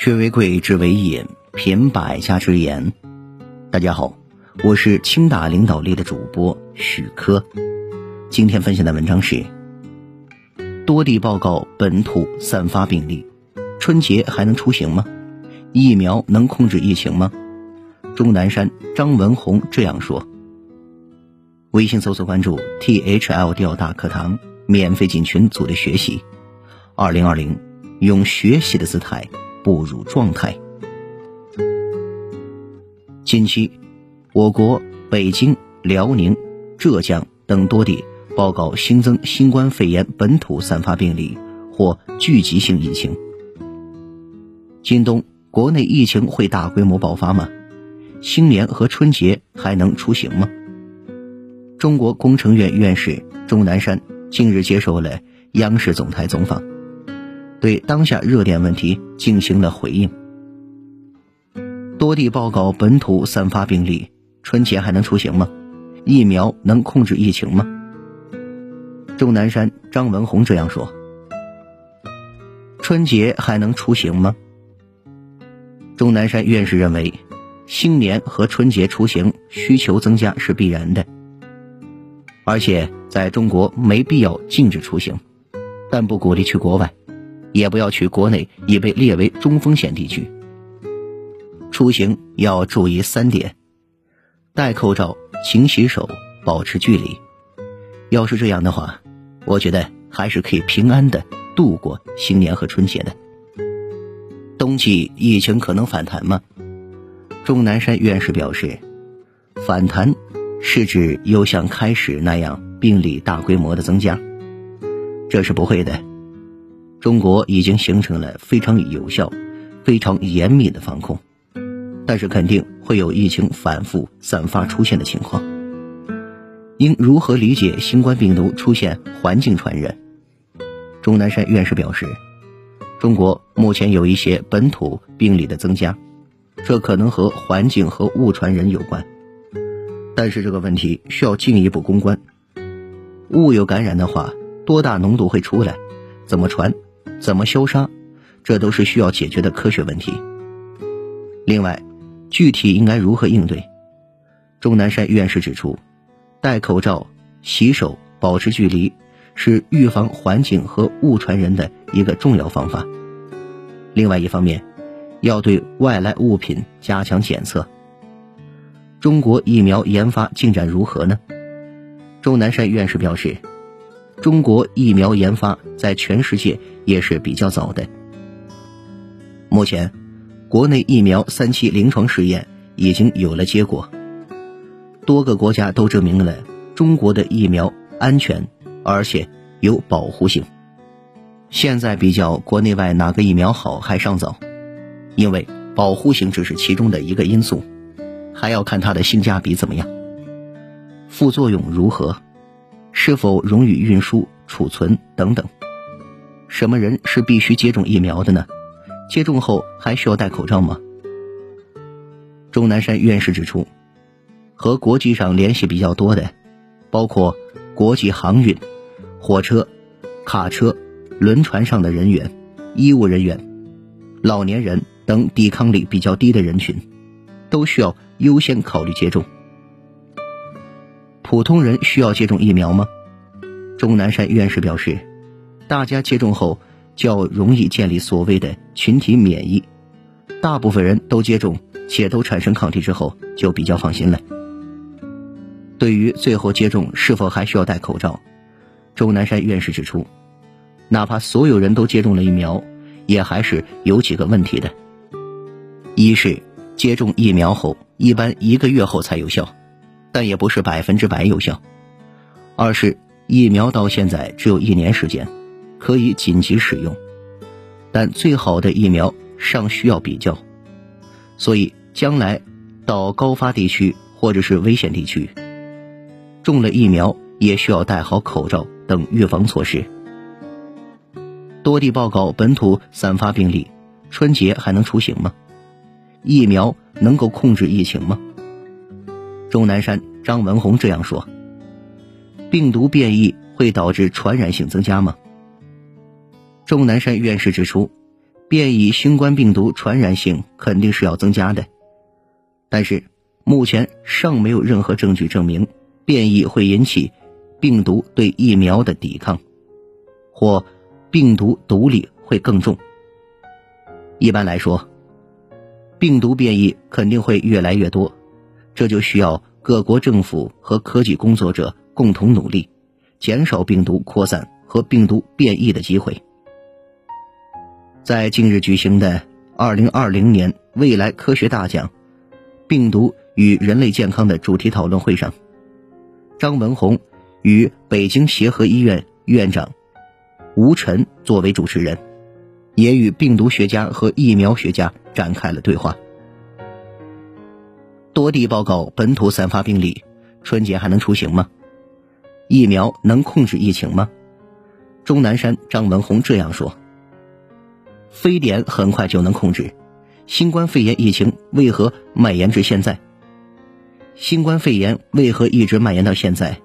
学为贵，知为引，品百家之言。大家好，我是清大领导力的主播许科。今天分享的文章是：多地报告本土散发病例，春节还能出行吗？疫苗能控制疫情吗？钟南山、张文宏这样说。微信搜索关注 T H L 调大课堂，免费进群组的学习。二零二零，用学习的姿态。步入状态。近期，我国北京、辽宁、浙江等多地报告新增新冠肺炎本土散发病例或聚集性疫情。今冬国内疫情会大规模爆发吗？新年和春节还能出行吗？中国工程院院士钟南山近日接受了央视总台总访。对当下热点问题进行了回应。多地报告本土散发病例，春节还能出行吗？疫苗能控制疫情吗？钟南山、张文宏这样说。春节还能出行吗？钟南山院士认为，新年和春节出行需求增加是必然的，而且在中国没必要禁止出行，但不鼓励去国外。也不要去国内已被列为中风险地区。出行要注意三点：戴口罩、勤洗手、保持距离。要是这样的话，我觉得还是可以平安的度过新年和春节的。冬季疫情可能反弹吗？钟南山院士表示，反弹是指又像开始那样病例大规模的增加，这是不会的。中国已经形成了非常有效、非常严密的防控，但是肯定会有疫情反复散发出现的情况。应如何理解新冠病毒出现环境传染？钟南山院士表示，中国目前有一些本土病例的增加，这可能和环境和物传人有关，但是这个问题需要进一步攻关。物有感染的话，多大浓度会出来？怎么传？怎么消杀，这都是需要解决的科学问题。另外，具体应该如何应对？钟南山院士指出，戴口罩、洗手、保持距离是预防环境和物传人的一个重要方法。另外一方面，要对外来物品加强检测。中国疫苗研发进展如何呢？钟南山院士表示。中国疫苗研发在全世界也是比较早的。目前，国内疫苗三期临床试验已经有了结果，多个国家都证明了中国的疫苗安全，而且有保护性。现在比较国内外哪个疫苗好还尚早，因为保护性只是其中的一个因素，还要看它的性价比怎么样，副作用如何。是否容易运输、储存等等？什么人是必须接种疫苗的呢？接种后还需要戴口罩吗？钟南山院士指出，和国际上联系比较多的，包括国际航运、火车、卡车、轮船上的人员、医务人员、老年人等抵抗力比较低的人群，都需要优先考虑接种。普通人需要接种疫苗吗？钟南山院士表示，大家接种后较容易建立所谓的群体免疫，大部分人都接种且都产生抗体之后，就比较放心了。对于最后接种是否还需要戴口罩，钟南山院士指出，哪怕所有人都接种了疫苗，也还是有几个问题的。一是接种疫苗后一般一个月后才有效。但也不是百分之百有效。二是疫苗到现在只有一年时间，可以紧急使用，但最好的疫苗尚需要比较。所以将来到高发地区或者是危险地区，中了疫苗也需要戴好口罩等预防措施。多地报告本土散发病例，春节还能出行吗？疫苗能够控制疫情吗？钟南山、张文宏这样说：“病毒变异会导致传染性增加吗？”钟南山院士指出，变异新冠病毒传染性肯定是要增加的，但是目前尚没有任何证据证明变异会引起病毒对疫苗的抵抗，或病毒毒力会更重。一般来说，病毒变异肯定会越来越多，这就需要各国政府和科技工作者共同努力，减少病毒扩散和病毒变异的机会。在近日举行的二零二零年未来科学大奖“病毒与人类健康”的主题讨论会上，张文宏与北京协和医院院长吴晨作为主持人。也与病毒学家和疫苗学家展开了对话。多地报告本土散发病例，春节还能出行吗？疫苗能控制疫情吗？钟南山、张文宏这样说：“非典很快就能控制，新冠肺炎疫情为何蔓延至现在？新冠肺炎为何一直蔓延到现在？”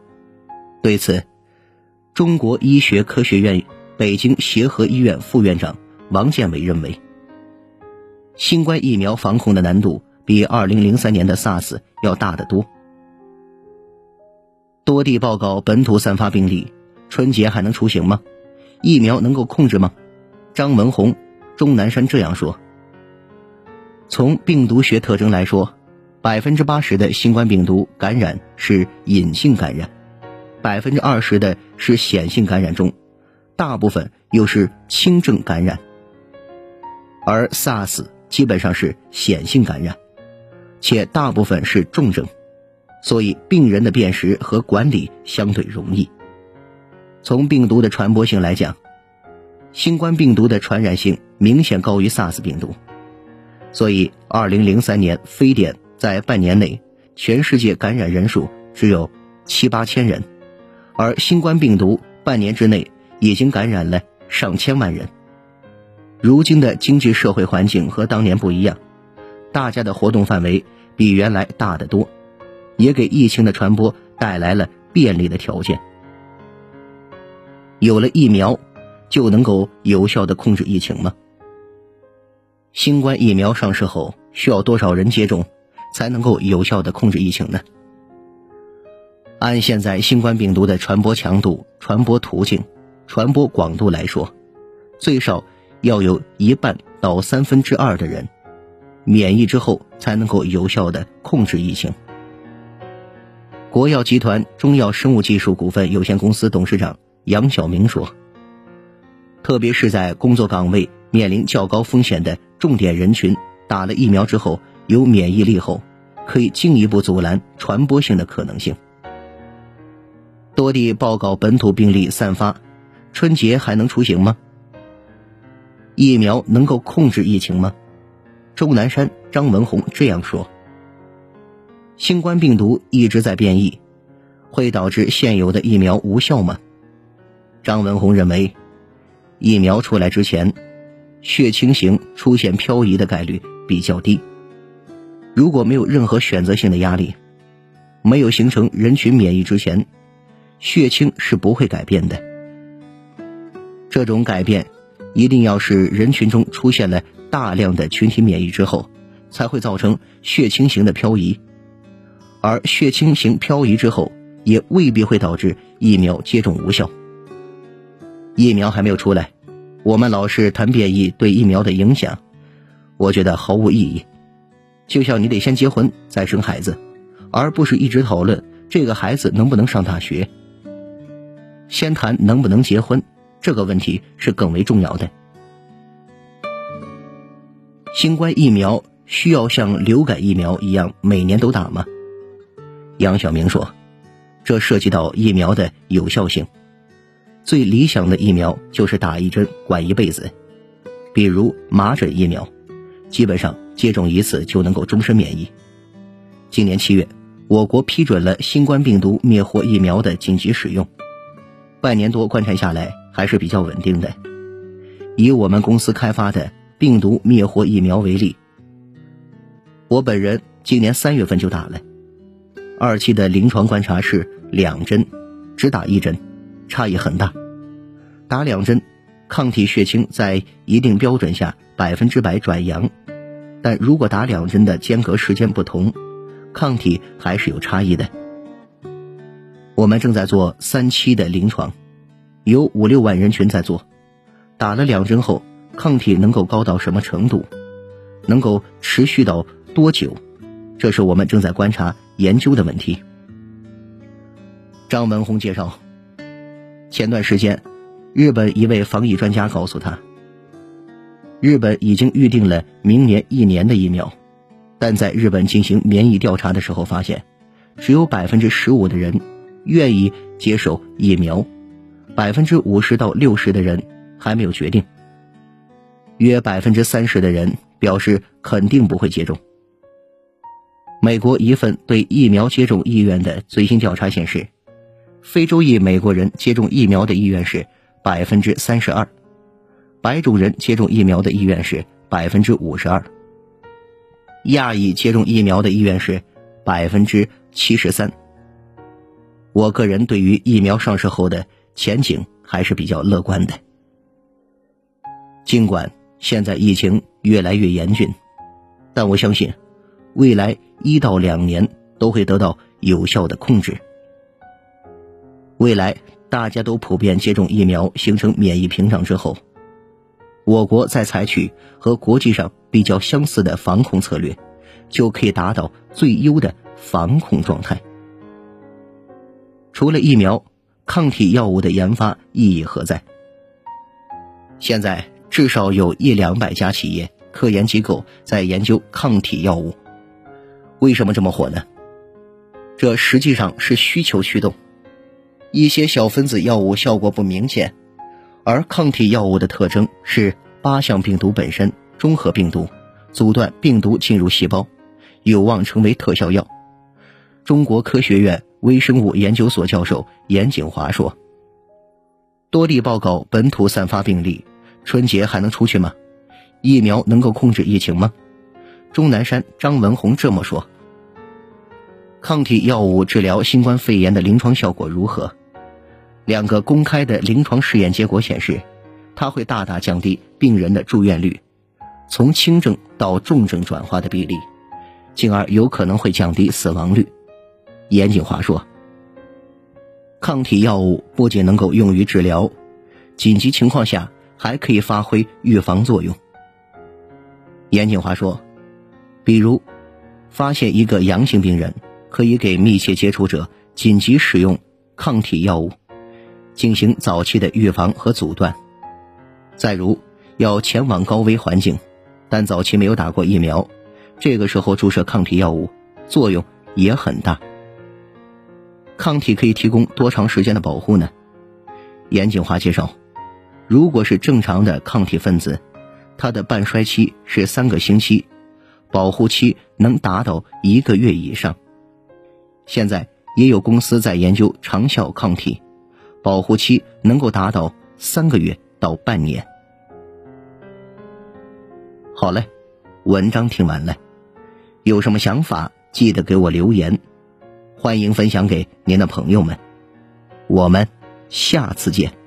对此，中国医学科学院北京协和医院副院长。王建伟认为，新冠疫苗防控的难度比2003年的 SARS 要大得多。多地报告本土散发病例，春节还能出行吗？疫苗能够控制吗？张文宏、钟南山这样说：从病毒学特征来说，百分之八十的新冠病毒感染是隐性感染，百分之二十的是显性感染中，大部分又是轻症感染。而 SARS 基本上是显性感染，且大部分是重症，所以病人的辨识和管理相对容易。从病毒的传播性来讲，新冠病毒的传染性明显高于 SARS 病毒，所以2003年非典在半年内全世界感染人数只有七八千人，而新冠病毒半年之内已经感染了上千万人。如今的经济社会环境和当年不一样，大家的活动范围比原来大得多，也给疫情的传播带来了便利的条件。有了疫苗，就能够有效的控制疫情吗？新冠疫苗上市后，需要多少人接种，才能够有效的控制疫情呢？按现在新冠病毒的传播强度、传播途径、传播广度来说，最少。要有一半到三分之二的人免疫之后，才能够有效的控制疫情。国药集团中药生物技术股份有限公司董事长杨晓明说：“特别是在工作岗位面临较高风险的重点人群，打了疫苗之后有免疫力后，可以进一步阻拦传播性的可能性。”多地报告本土病例散发，春节还能出行吗？疫苗能够控制疫情吗？钟南山、张文宏这样说。新冠病毒一直在变异，会导致现有的疫苗无效吗？张文宏认为，疫苗出来之前，血清型出现漂移的概率比较低。如果没有任何选择性的压力，没有形成人群免疫之前，血清是不会改变的。这种改变。一定要是人群中出现了大量的群体免疫之后，才会造成血清型的漂移，而血清型漂移之后，也未必会导致疫苗接种无效。疫苗还没有出来，我们老是谈变异对疫苗的影响，我觉得毫无意义。就像你得先结婚再生孩子，而不是一直讨论这个孩子能不能上大学。先谈能不能结婚。这个问题是更为重要的。新冠疫苗需要像流感疫苗一样每年都打吗？杨晓明说：“这涉及到疫苗的有效性。最理想的疫苗就是打一针管一辈子，比如麻疹疫苗，基本上接种一次就能够终身免疫。今年七月，我国批准了新冠病毒灭活疫苗的紧急使用，半年多观察下来。”还是比较稳定的。以我们公司开发的病毒灭活疫苗为例，我本人今年三月份就打了，二期的临床观察是两针，只打一针，差异很大。打两针，抗体血清在一定标准下百分之百转阳，但如果打两针的间隔时间不同，抗体还是有差异的。我们正在做三期的临床，有五六万人群在做，打了两针后，抗体能够高到什么程度，能够持续到多久，这是我们正在观察研究的问题。张文宏介绍，前段时间。日本一位防疫专家告诉他，日本已经预定了明年一年的疫苗，但在日本进行免疫调查的时候发现，只有百分之十五的人愿意接受疫苗，百分之五十到六十的人还没有决定，约百分之三十的人表示肯定不会接种。美国一份对疫苗接种意愿的最新调查显示，非洲裔美国人接种疫苗的意愿是。百分之三十二，白种人接种疫苗的意愿是百分之五十二，亚裔接种疫苗的意愿是百分之七十三。我个人对于疫苗上市后的前景还是比较乐观的，尽管现在疫情越来越严峻，但我相信未来一到两年都会得到有效的控制。未来。大家都普遍接种疫苗，形成免疫屏障之后，我国再采取和国际上比较相似的防控策略，就可以达到最优的防控状态。除了疫苗，抗体药物的研发意义何在？现在至少有一两百家企业、科研机构在研究抗体药物。为什么这么火呢？这实际上是需求驱动。一些小分子药物效果不明显，而抗体药物的特征是八项病毒本身中和病毒，阻断病毒进入细胞，有望成为特效药。中国科学院微生物研究所教授严景华说：“多地报告本土散发病例，春节还能出去吗？疫苗能够控制疫情吗？”钟南山、张文宏这么说。抗体药物治疗新冠肺炎的临床效果如何？两个公开的临床试验结果显示，它会大大降低病人的住院率，从轻症到重症转化的比例，进而有可能会降低死亡率。严谨话说，抗体药物不仅能够用于治疗，紧急情况下还可以发挥预防作用。严谨话说，比如发现一个阳性病人，可以给密切接触者紧急使用抗体药物。进行早期的预防和阻断。再如，要前往高危环境，但早期没有打过疫苗，这个时候注射抗体药物作用也很大。抗体可以提供多长时间的保护呢？严景华介绍，如果是正常的抗体分子，它的半衰期是三个星期，保护期能达到一个月以上。现在也有公司在研究长效抗体。保护期能够达到三个月到半年。好嘞，文章听完了，有什么想法记得给我留言，欢迎分享给您的朋友们。我们下次见。